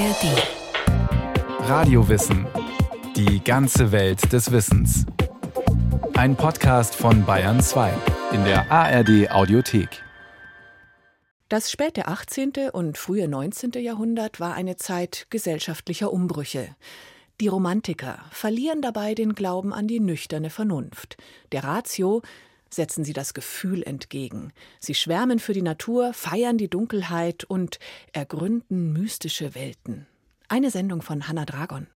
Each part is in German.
ARD. Radiowissen. Die ganze Welt des Wissens. Ein Podcast von Bayern 2 in der ARD Audiothek. Das späte 18. und frühe 19. Jahrhundert war eine Zeit gesellschaftlicher Umbrüche. Die Romantiker verlieren dabei den Glauben an die nüchterne Vernunft. Der Ratio setzen sie das Gefühl entgegen. Sie schwärmen für die Natur, feiern die Dunkelheit und ergründen mystische Welten. Eine Sendung von Hanna Dragon.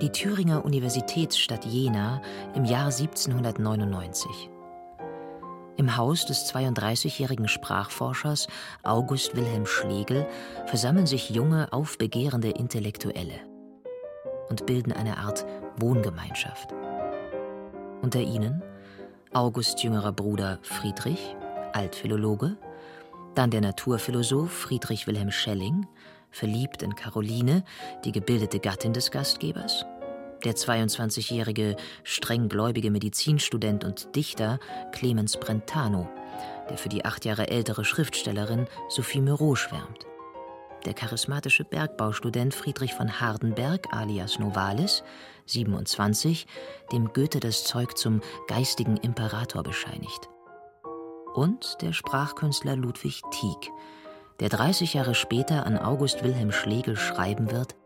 Die Thüringer Universitätsstadt Jena im Jahr 1799. Im Haus des 32-jährigen Sprachforschers August Wilhelm Schlegel versammeln sich junge, aufbegehrende Intellektuelle und bilden eine Art Wohngemeinschaft. Unter ihnen August jüngerer Bruder Friedrich, Altphilologe, dann der Naturphilosoph Friedrich Wilhelm Schelling, verliebt in Caroline, die gebildete Gattin des Gastgebers, der 22-jährige strenggläubige Medizinstudent und Dichter Clemens Brentano, der für die acht Jahre ältere Schriftstellerin Sophie Moreau schwärmt der charismatische Bergbaustudent Friedrich von Hardenberg alias Novalis, 27, dem Goethe das Zeug zum geistigen Imperator bescheinigt. Und der Sprachkünstler Ludwig Tieck, der 30 Jahre später an August Wilhelm Schlegel schreiben wird: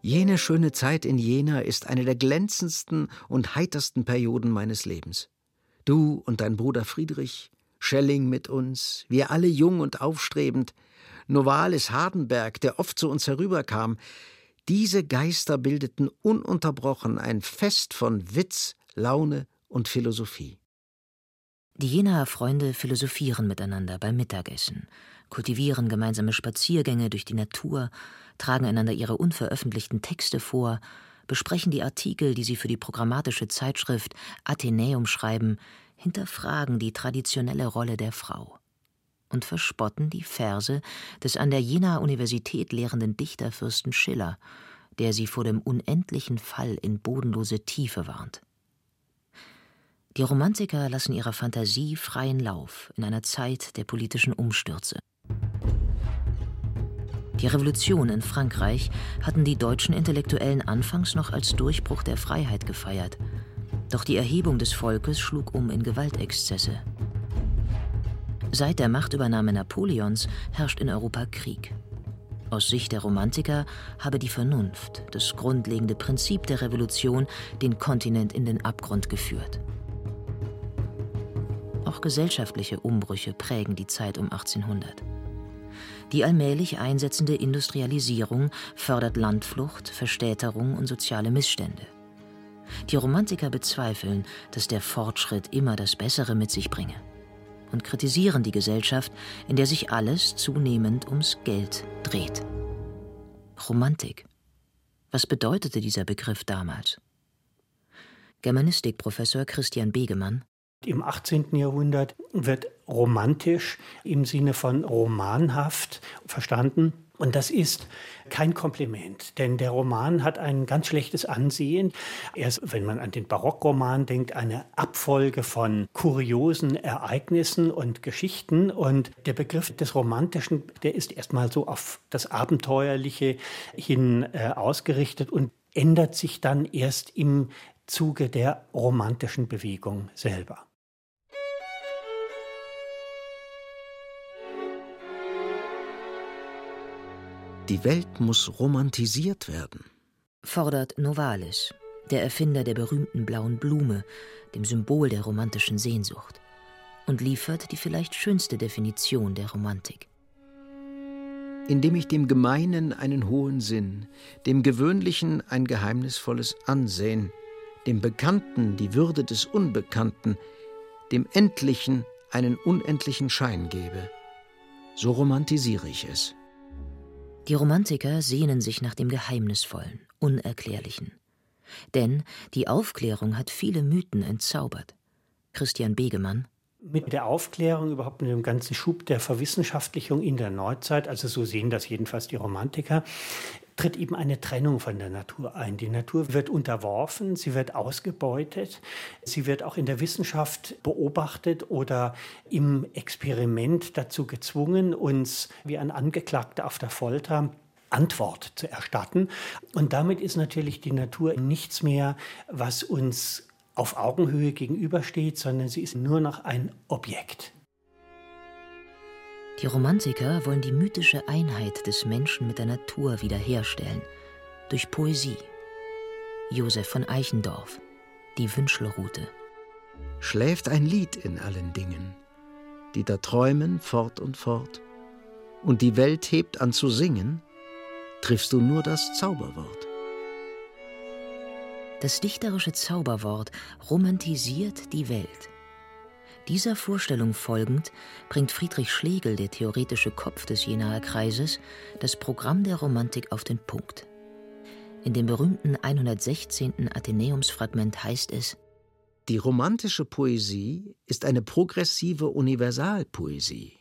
Jene schöne Zeit in Jena ist eine der glänzendsten und heitersten Perioden meines Lebens. Du und dein Bruder Friedrich, Schelling mit uns, wir alle jung und aufstrebend, Novalis Hardenberg, der oft zu uns herüberkam, diese Geister bildeten ununterbrochen ein Fest von Witz, Laune und Philosophie. Die Jenaer Freunde philosophieren miteinander beim Mittagessen, kultivieren gemeinsame Spaziergänge durch die Natur, tragen einander ihre unveröffentlichten Texte vor, besprechen die Artikel, die sie für die programmatische Zeitschrift Athenäum schreiben, hinterfragen die traditionelle Rolle der Frau und verspotten die Verse des an der Jenaer Universität lehrenden Dichterfürsten Schiller, der sie vor dem unendlichen Fall in bodenlose Tiefe warnt. Die Romantiker lassen ihrer Fantasie freien Lauf in einer Zeit der politischen Umstürze. Die Revolution in Frankreich hatten die deutschen Intellektuellen anfangs noch als Durchbruch der Freiheit gefeiert. Doch die Erhebung des Volkes schlug um in Gewaltexzesse. Seit der Machtübernahme Napoleons herrscht in Europa Krieg. Aus Sicht der Romantiker habe die Vernunft, das grundlegende Prinzip der Revolution, den Kontinent in den Abgrund geführt. Auch gesellschaftliche Umbrüche prägen die Zeit um 1800. Die allmählich einsetzende Industrialisierung fördert Landflucht, Verstädterung und soziale Missstände. Die Romantiker bezweifeln, dass der Fortschritt immer das Bessere mit sich bringe und kritisieren die Gesellschaft, in der sich alles zunehmend ums Geld dreht. Romantik. Was bedeutete dieser Begriff damals? Germanistikprofessor Christian Begemann im 18. Jahrhundert wird romantisch im Sinne von romanhaft verstanden. Und das ist kein Kompliment, denn der Roman hat ein ganz schlechtes Ansehen. Er ist, wenn man an den Barockroman denkt, eine Abfolge von kuriosen Ereignissen und Geschichten. Und der Begriff des Romantischen, der ist erstmal so auf das Abenteuerliche hin äh, ausgerichtet und ändert sich dann erst im Zuge der romantischen Bewegung selber. Die Welt muss romantisiert werden. Fordert Novalis, der Erfinder der berühmten blauen Blume, dem Symbol der romantischen Sehnsucht, und liefert die vielleicht schönste Definition der Romantik. Indem ich dem Gemeinen einen hohen Sinn, dem Gewöhnlichen ein geheimnisvolles Ansehen, dem Bekannten die Würde des Unbekannten, dem Endlichen einen unendlichen Schein gebe. So romantisiere ich es. Die Romantiker sehnen sich nach dem Geheimnisvollen, Unerklärlichen. Denn die Aufklärung hat viele Mythen entzaubert. Christian Begemann mit der Aufklärung, überhaupt mit dem ganzen Schub der Verwissenschaftlichung in der Neuzeit, also so sehen das jedenfalls die Romantiker, tritt eben eine Trennung von der Natur ein. Die Natur wird unterworfen, sie wird ausgebeutet, sie wird auch in der Wissenschaft beobachtet oder im Experiment dazu gezwungen, uns wie ein Angeklagter auf der Folter Antwort zu erstatten. Und damit ist natürlich die Natur nichts mehr, was uns auf Augenhöhe gegenübersteht, sondern sie ist nur noch ein Objekt. Die Romantiker wollen die mythische Einheit des Menschen mit der Natur wiederherstellen. Durch Poesie. Josef von Eichendorff, die Wünschelrute. Schläft ein Lied in allen Dingen, die da träumen fort und fort, und die Welt hebt an zu singen, triffst du nur das Zauberwort. Das dichterische Zauberwort romantisiert die Welt. Dieser Vorstellung folgend bringt Friedrich Schlegel, der theoretische Kopf des Jenaer Kreises, das Programm der Romantik auf den Punkt. In dem berühmten 116. Athenäumsfragment heißt es: Die romantische Poesie ist eine progressive Universalpoesie.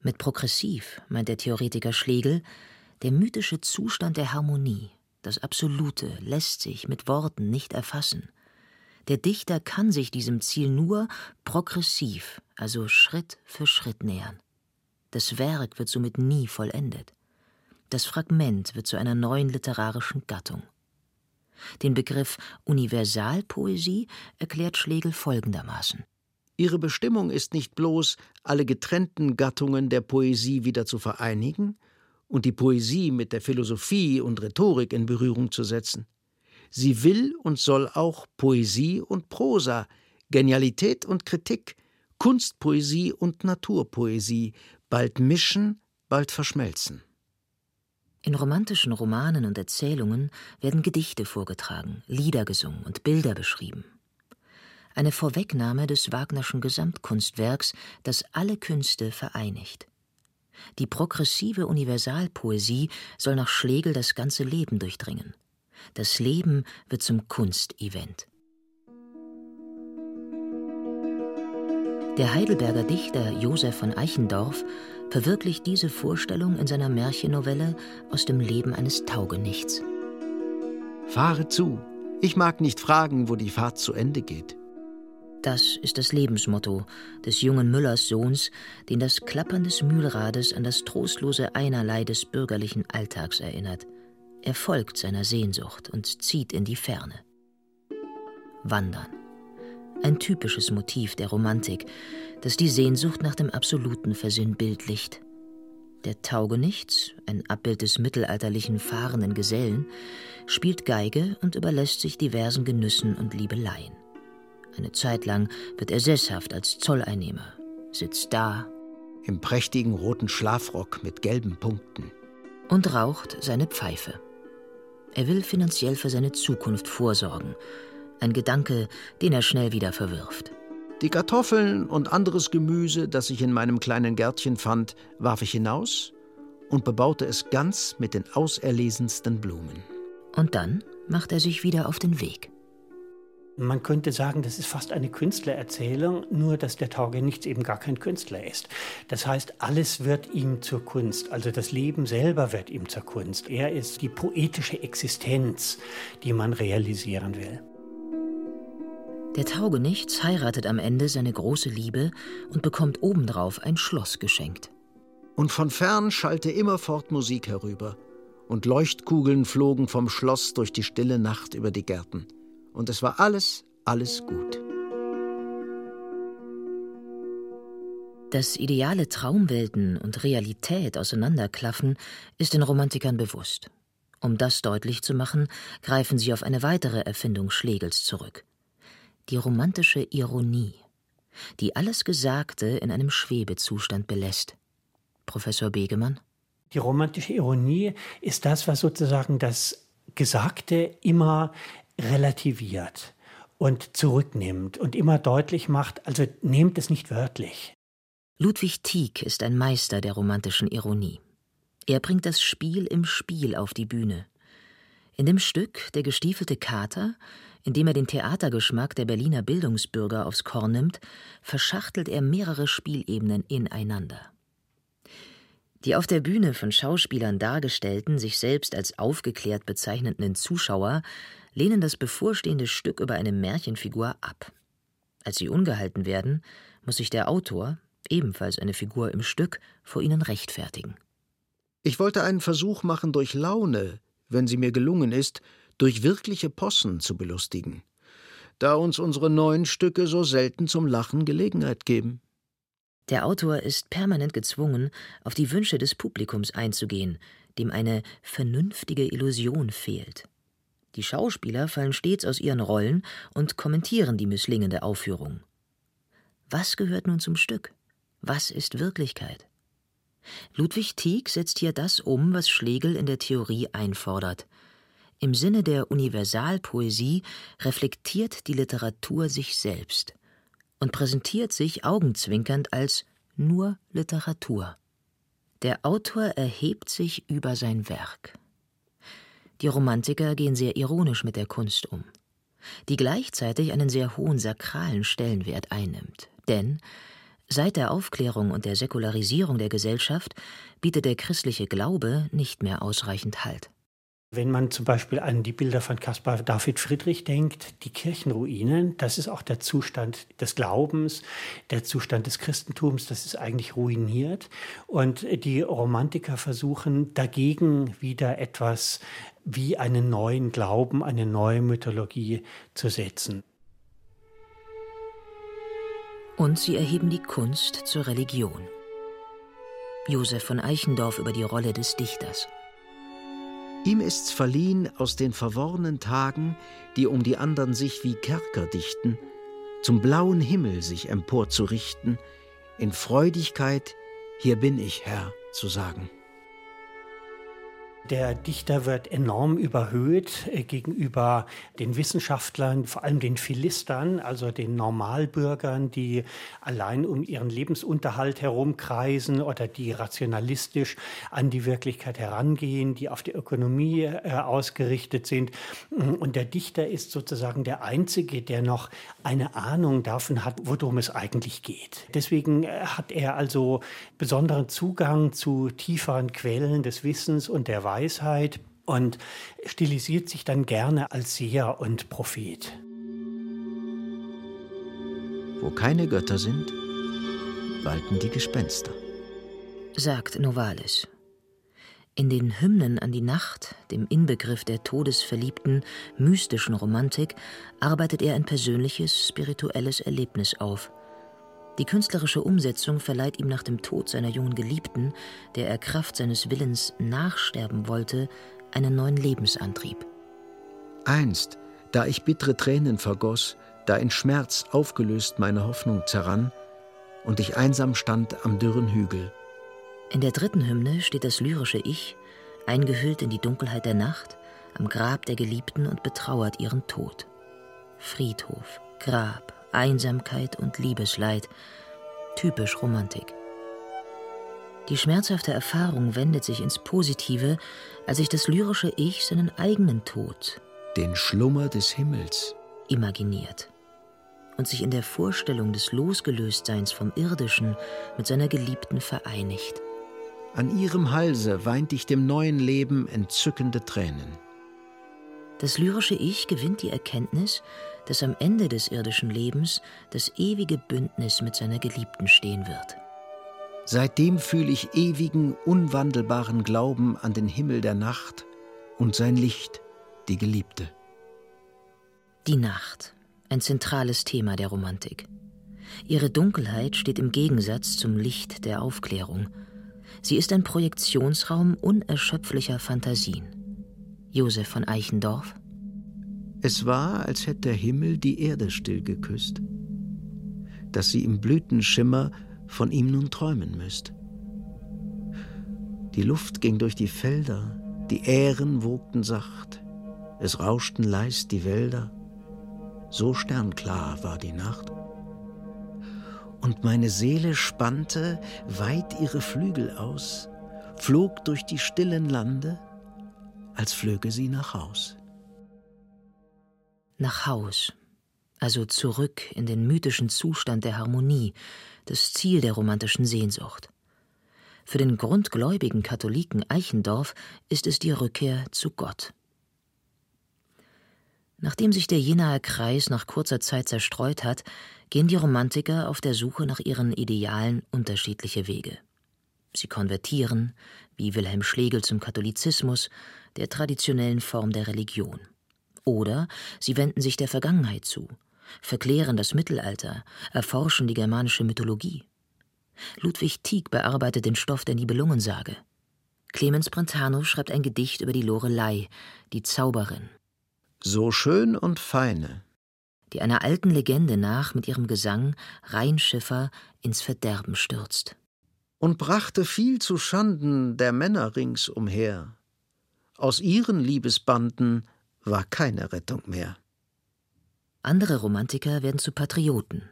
Mit progressiv meint der Theoretiker Schlegel der mythische Zustand der Harmonie, das Absolute, lässt sich mit Worten nicht erfassen. Der Dichter kann sich diesem Ziel nur progressiv, also Schritt für Schritt nähern. Das Werk wird somit nie vollendet. Das Fragment wird zu einer neuen literarischen Gattung. Den Begriff Universalpoesie erklärt Schlegel folgendermaßen. Ihre Bestimmung ist nicht bloß, alle getrennten Gattungen der Poesie wieder zu vereinigen und die Poesie mit der Philosophie und Rhetorik in Berührung zu setzen. Sie will und soll auch Poesie und Prosa, Genialität und Kritik, Kunstpoesie und Naturpoesie bald mischen, bald verschmelzen. In romantischen Romanen und Erzählungen werden Gedichte vorgetragen, Lieder gesungen und Bilder beschrieben. Eine Vorwegnahme des Wagnerschen Gesamtkunstwerks, das alle Künste vereinigt. Die progressive Universalpoesie soll nach Schlegel das ganze Leben durchdringen. Das Leben wird zum Kunstevent. Der Heidelberger Dichter Josef von Eichendorff verwirklicht diese Vorstellung in seiner Märchennovelle Aus dem Leben eines Taugenichts. Fahre zu, ich mag nicht fragen, wo die Fahrt zu Ende geht. Das ist das Lebensmotto des jungen Müllers Sohns, den das Klappern des Mühlrades an das trostlose Einerlei des bürgerlichen Alltags erinnert. Er folgt seiner Sehnsucht und zieht in die Ferne. Wandern. Ein typisches Motiv der Romantik, das die Sehnsucht nach dem Absoluten versinnbildlicht. Der Taugenichts, ein Abbild des mittelalterlichen fahrenden Gesellen, spielt Geige und überlässt sich diversen Genüssen und Liebeleien. Eine Zeit lang wird er sesshaft als Zolleinnehmer, sitzt da. Im prächtigen roten Schlafrock mit gelben Punkten. Und raucht seine Pfeife. Er will finanziell für seine Zukunft vorsorgen. Ein Gedanke, den er schnell wieder verwirft. Die Kartoffeln und anderes Gemüse, das ich in meinem kleinen Gärtchen fand, warf ich hinaus und bebaute es ganz mit den auserlesensten Blumen. Und dann macht er sich wieder auf den Weg. Man könnte sagen, das ist fast eine Künstlererzählung, nur dass der Taugenichts eben gar kein Künstler ist. Das heißt, alles wird ihm zur Kunst, also das Leben selber wird ihm zur Kunst. Er ist die poetische Existenz, die man realisieren will. Der Taugenichts heiratet am Ende seine große Liebe und bekommt obendrauf ein Schloss geschenkt. Und von fern schallte immerfort Musik herüber, und Leuchtkugeln flogen vom Schloss durch die stille Nacht über die Gärten und es war alles, alles gut. Dass ideale Traumwelten und Realität auseinanderklaffen, ist den Romantikern bewusst. Um das deutlich zu machen, greifen sie auf eine weitere Erfindung Schlegels zurück. Die romantische Ironie, die alles Gesagte in einem Schwebezustand belässt. Professor Begemann? Die romantische Ironie ist das, was sozusagen das Gesagte immer relativiert und zurücknimmt und immer deutlich macht, also nehmt es nicht wörtlich. Ludwig Tieck ist ein Meister der romantischen Ironie. Er bringt das Spiel im Spiel auf die Bühne. In dem Stück Der gestiefelte Kater, in dem er den Theatergeschmack der Berliner Bildungsbürger aufs Korn nimmt, verschachtelt er mehrere Spielebenen ineinander. Die auf der Bühne von Schauspielern dargestellten, sich selbst als aufgeklärt bezeichnenden Zuschauer lehnen das bevorstehende Stück über eine Märchenfigur ab. Als sie ungehalten werden, muss sich der Autor, ebenfalls eine Figur im Stück, vor ihnen rechtfertigen. Ich wollte einen Versuch machen, durch Laune, wenn sie mir gelungen ist, durch wirkliche Possen zu belustigen, da uns unsere neuen Stücke so selten zum Lachen Gelegenheit geben. Der Autor ist permanent gezwungen, auf die Wünsche des Publikums einzugehen, dem eine vernünftige Illusion fehlt. Die Schauspieler fallen stets aus ihren Rollen und kommentieren die misslingende Aufführung. Was gehört nun zum Stück? Was ist Wirklichkeit? Ludwig Tieck setzt hier das um, was Schlegel in der Theorie einfordert. Im Sinne der Universalpoesie reflektiert die Literatur sich selbst und präsentiert sich augenzwinkernd als nur Literatur. Der Autor erhebt sich über sein Werk. Die Romantiker gehen sehr ironisch mit der Kunst um, die gleichzeitig einen sehr hohen sakralen Stellenwert einnimmt. Denn seit der Aufklärung und der Säkularisierung der Gesellschaft bietet der christliche Glaube nicht mehr ausreichend Halt. Wenn man zum Beispiel an die Bilder von Caspar David Friedrich denkt, die Kirchenruinen, das ist auch der Zustand des Glaubens, der Zustand des Christentums, das ist eigentlich ruiniert. Und die Romantiker versuchen dagegen wieder etwas wie einen neuen Glauben, eine neue Mythologie zu setzen. Und sie erheben die Kunst zur Religion. Josef von Eichendorff über die Rolle des Dichters. Ihm ist's verliehen, aus den verworrenen Tagen, die um die andern sich wie Kerker dichten, zum blauen Himmel sich emporzurichten, in Freudigkeit, hier bin ich, Herr, zu sagen. Der Dichter wird enorm überhöht äh, gegenüber den Wissenschaftlern, vor allem den Philistern, also den Normalbürgern, die allein um ihren Lebensunterhalt herumkreisen oder die rationalistisch an die Wirklichkeit herangehen, die auf die Ökonomie äh, ausgerichtet sind. Und der Dichter ist sozusagen der Einzige, der noch eine Ahnung davon hat, worum es eigentlich geht. Deswegen äh, hat er also besonderen Zugang zu tieferen Quellen des Wissens und der Weisheit und stilisiert sich dann gerne als Seher und Prophet. Wo keine Götter sind, walten die Gespenster, sagt Novalis. In den Hymnen an die Nacht, dem Inbegriff der todesverliebten, mystischen Romantik, arbeitet er ein persönliches, spirituelles Erlebnis auf. Die künstlerische Umsetzung verleiht ihm nach dem Tod seiner jungen Geliebten, der er Kraft seines Willens nachsterben wollte, einen neuen Lebensantrieb. Einst, da ich bittere Tränen vergoss, da in Schmerz aufgelöst meine Hoffnung zerrann und ich einsam stand am dürren Hügel. In der dritten Hymne steht das lyrische Ich, eingehüllt in die Dunkelheit der Nacht, am Grab der Geliebten und betrauert ihren Tod. Friedhof, Grab, Einsamkeit und Liebesleid. Typisch Romantik. Die schmerzhafte Erfahrung wendet sich ins Positive, als sich das lyrische Ich seinen eigenen Tod, den Schlummer des Himmels, imaginiert und sich in der Vorstellung des Losgelöstseins vom Irdischen mit seiner Geliebten vereinigt. An ihrem Halse weint ich dem neuen Leben entzückende Tränen. Das lyrische Ich gewinnt die Erkenntnis, dass am Ende des irdischen Lebens das ewige Bündnis mit seiner Geliebten stehen wird. Seitdem fühle ich ewigen, unwandelbaren Glauben an den Himmel der Nacht und sein Licht, die Geliebte. Die Nacht, ein zentrales Thema der Romantik. Ihre Dunkelheit steht im Gegensatz zum Licht der Aufklärung. Sie ist ein Projektionsraum unerschöpflicher Fantasien. Josef von Eichendorff. Es war, als hätte der Himmel die Erde still geküsst, dass sie im Blütenschimmer von ihm nun träumen müsst. Die Luft ging durch die Felder, die Ähren wogten sacht, es rauschten leis die Wälder, so sternklar war die Nacht. Und meine Seele spannte weit ihre Flügel aus, flog durch die stillen Lande, als flöge sie nach Haus. Nach Haus, also zurück in den mythischen Zustand der Harmonie, das Ziel der romantischen Sehnsucht. Für den grundgläubigen Katholiken Eichendorff ist es die Rückkehr zu Gott. Nachdem sich der Jenaer Kreis nach kurzer Zeit zerstreut hat, gehen die Romantiker auf der Suche nach ihren Idealen unterschiedliche Wege. Sie konvertieren, wie Wilhelm Schlegel zum Katholizismus, der traditionellen Form der Religion. Oder sie wenden sich der Vergangenheit zu, verklären das Mittelalter, erforschen die germanische Mythologie. Ludwig Tieck bearbeitet den Stoff der Nibelungensage. Clemens Brentano schreibt ein Gedicht über die Lorelei, die Zauberin. So schön und feine. Die einer alten Legende nach mit ihrem Gesang Rheinschiffer ins Verderben stürzt. Und brachte viel zu Schanden der Männer ringsumher. Aus ihren Liebesbanden war keine Rettung mehr. Andere Romantiker werden zu Patrioten.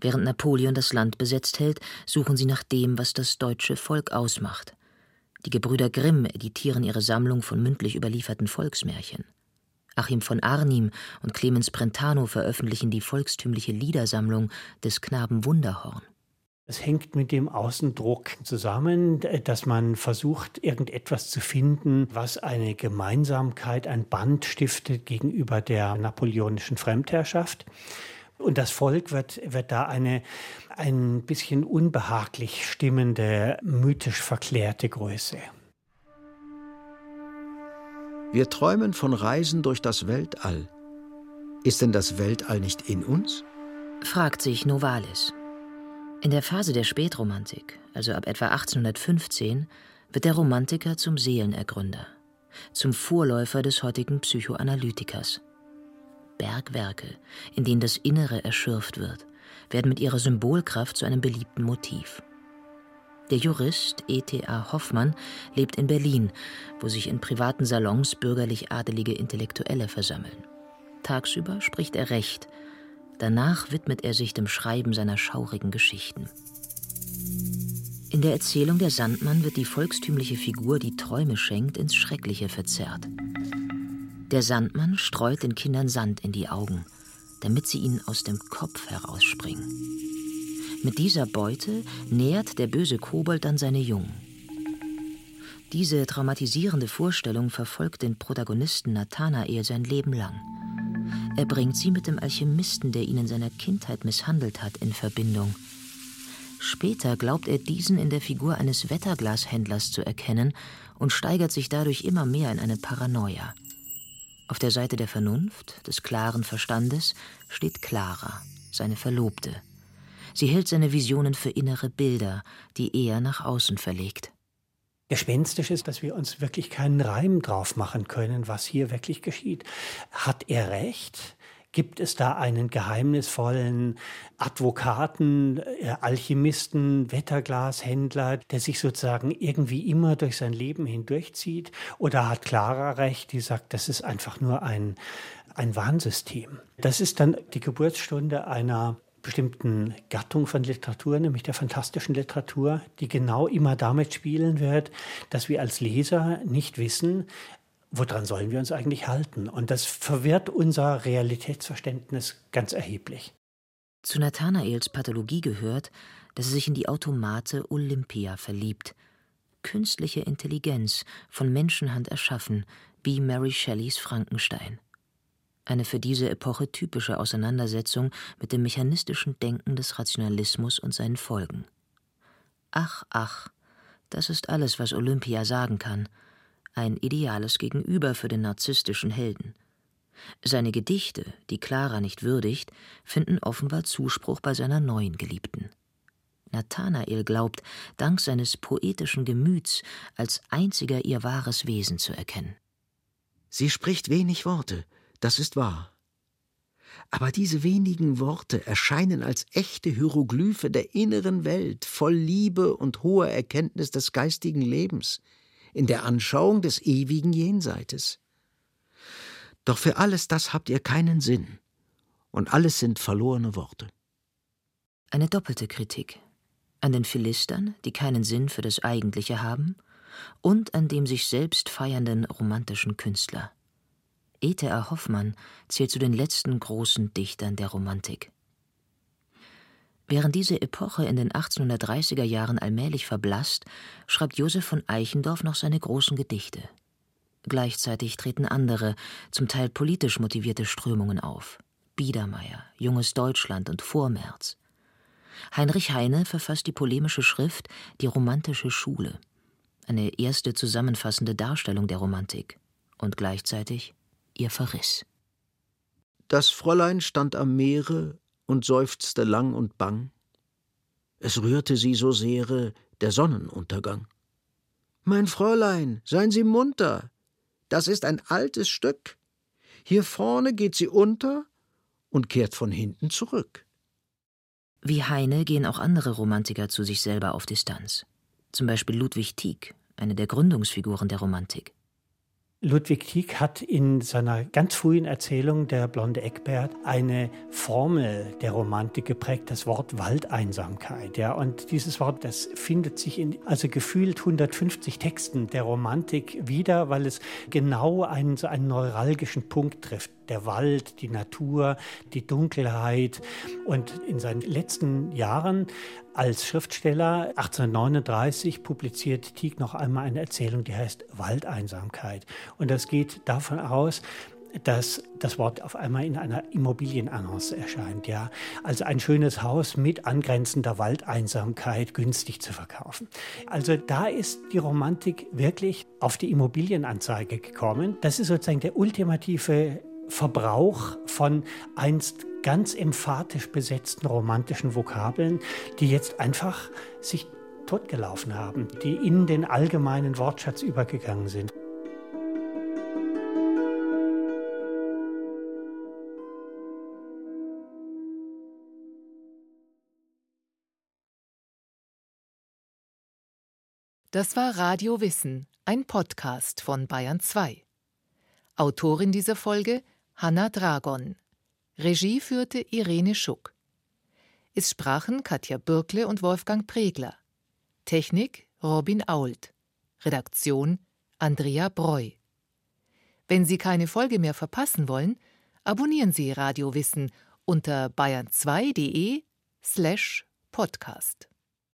Während Napoleon das Land besetzt hält, suchen sie nach dem, was das deutsche Volk ausmacht. Die Gebrüder Grimm editieren ihre Sammlung von mündlich überlieferten Volksmärchen. Achim von Arnim und Clemens Brentano veröffentlichen die volkstümliche Liedersammlung des Knaben Wunderhorn. Es hängt mit dem Außendruck zusammen, dass man versucht, irgendetwas zu finden, was eine Gemeinsamkeit, ein Band stiftet gegenüber der napoleonischen Fremdherrschaft. Und das Volk wird, wird da eine ein bisschen unbehaglich stimmende, mythisch verklärte Größe. Wir träumen von Reisen durch das Weltall. Ist denn das Weltall nicht in uns? fragt sich Novalis. In der Phase der Spätromantik, also ab etwa 1815, wird der Romantiker zum Seelenergründer, zum Vorläufer des heutigen Psychoanalytikers. Bergwerke, in denen das Innere erschürft wird, werden mit ihrer Symbolkraft zu einem beliebten Motiv. Der Jurist E.T.A. Hoffmann lebt in Berlin, wo sich in privaten Salons bürgerlich-adelige Intellektuelle versammeln. Tagsüber spricht er Recht, Danach widmet er sich dem Schreiben seiner schaurigen Geschichten. In der Erzählung Der Sandmann wird die volkstümliche Figur, die Träume schenkt, ins Schreckliche verzerrt. Der Sandmann streut den Kindern Sand in die Augen, damit sie ihnen aus dem Kopf herausspringen. Mit dieser Beute nährt der böse Kobold dann seine Jungen. Diese traumatisierende Vorstellung verfolgt den Protagonisten Nathanael sein Leben lang. Er bringt sie mit dem Alchemisten, der ihn in seiner Kindheit misshandelt hat, in Verbindung. Später glaubt er diesen in der Figur eines Wetterglashändlers zu erkennen und steigert sich dadurch immer mehr in eine Paranoia. Auf der Seite der Vernunft, des klaren Verstandes, steht Clara, seine Verlobte. Sie hält seine Visionen für innere Bilder, die er nach außen verlegt. Gespenstisch ist, dass wir uns wirklich keinen Reim drauf machen können, was hier wirklich geschieht. Hat er recht? Gibt es da einen geheimnisvollen Advokaten, äh, Alchemisten, Wetterglashändler, der sich sozusagen irgendwie immer durch sein Leben hindurchzieht? Oder hat Clara recht, die sagt, das ist einfach nur ein, ein Warnsystem? Das ist dann die Geburtsstunde einer bestimmten Gattung von Literatur, nämlich der fantastischen Literatur, die genau immer damit spielen wird, dass wir als Leser nicht wissen, woran sollen wir uns eigentlich halten. Und das verwirrt unser Realitätsverständnis ganz erheblich. Zu Nathanaels Pathologie gehört, dass er sich in die Automate Olympia verliebt. Künstliche Intelligenz, von Menschenhand erschaffen, wie Mary Shelleys Frankenstein eine für diese Epoche typische Auseinandersetzung mit dem mechanistischen Denken des Rationalismus und seinen Folgen. Ach, ach, das ist alles, was Olympia sagen kann, ein ideales Gegenüber für den narzisstischen Helden. Seine Gedichte, die Clara nicht würdigt, finden offenbar Zuspruch bei seiner neuen Geliebten. Nathanael glaubt, dank seines poetischen Gemüts als einziger ihr wahres Wesen zu erkennen. Sie spricht wenig Worte, das ist wahr. Aber diese wenigen Worte erscheinen als echte Hieroglyphe der inneren Welt, voll Liebe und hoher Erkenntnis des geistigen Lebens, in der Anschauung des ewigen Jenseites. Doch für alles das habt ihr keinen Sinn, und alles sind verlorene Worte. Eine doppelte Kritik an den Philistern, die keinen Sinn für das Eigentliche haben, und an dem sich selbst feiernden romantischen Künstler. E.T.A. Hoffmann zählt zu den letzten großen Dichtern der Romantik. Während diese Epoche in den 1830er Jahren allmählich verblasst, schreibt Josef von Eichendorff noch seine großen Gedichte. Gleichzeitig treten andere, zum Teil politisch motivierte Strömungen auf. Biedermeier, Junges Deutschland und Vormärz. Heinrich Heine verfasst die polemische Schrift Die romantische Schule, eine erste zusammenfassende Darstellung der Romantik und gleichzeitig ihr Verriss. Das Fräulein stand am Meere und seufzte lang und bang. Es rührte sie so sehre der Sonnenuntergang. Mein Fräulein, seien Sie munter, das ist ein altes Stück. Hier vorne geht sie unter und kehrt von hinten zurück. Wie Heine gehen auch andere Romantiker zu sich selber auf Distanz. Zum Beispiel Ludwig Tieck, eine der Gründungsfiguren der Romantik. Ludwig Tieck hat in seiner ganz frühen Erzählung Der blonde Eckbert eine Formel der Romantik geprägt, das Wort Waldeinsamkeit. Ja, und dieses Wort, das findet sich in also gefühlt 150 Texten der Romantik wieder, weil es genau einen, so einen neuralgischen Punkt trifft der Wald, die Natur, die Dunkelheit. Und in seinen letzten Jahren als Schriftsteller 1839 publiziert Tieck noch einmal eine Erzählung, die heißt Waldeinsamkeit. Und das geht davon aus, dass das Wort auf einmal in einer Immobilienannonce erscheint, ja. Also ein schönes Haus mit angrenzender Waldeinsamkeit günstig zu verkaufen. Also da ist die Romantik wirklich auf die Immobilienanzeige gekommen. Das ist sozusagen der ultimative Verbrauch von einst ganz emphatisch besetzten romantischen Vokabeln, die jetzt einfach sich totgelaufen haben, die in den allgemeinen Wortschatz übergegangen sind. Das war Radio Wissen, ein Podcast von Bayern 2. Autorin dieser Folge Hanna Dragon. Regie führte Irene Schuck. Es sprachen Katja Bürkle und Wolfgang Pregler. Technik Robin Ault. Redaktion Andrea Breu. Wenn Sie keine Folge mehr verpassen wollen, abonnieren Sie Radio Wissen unter bayern2.de slash podcast.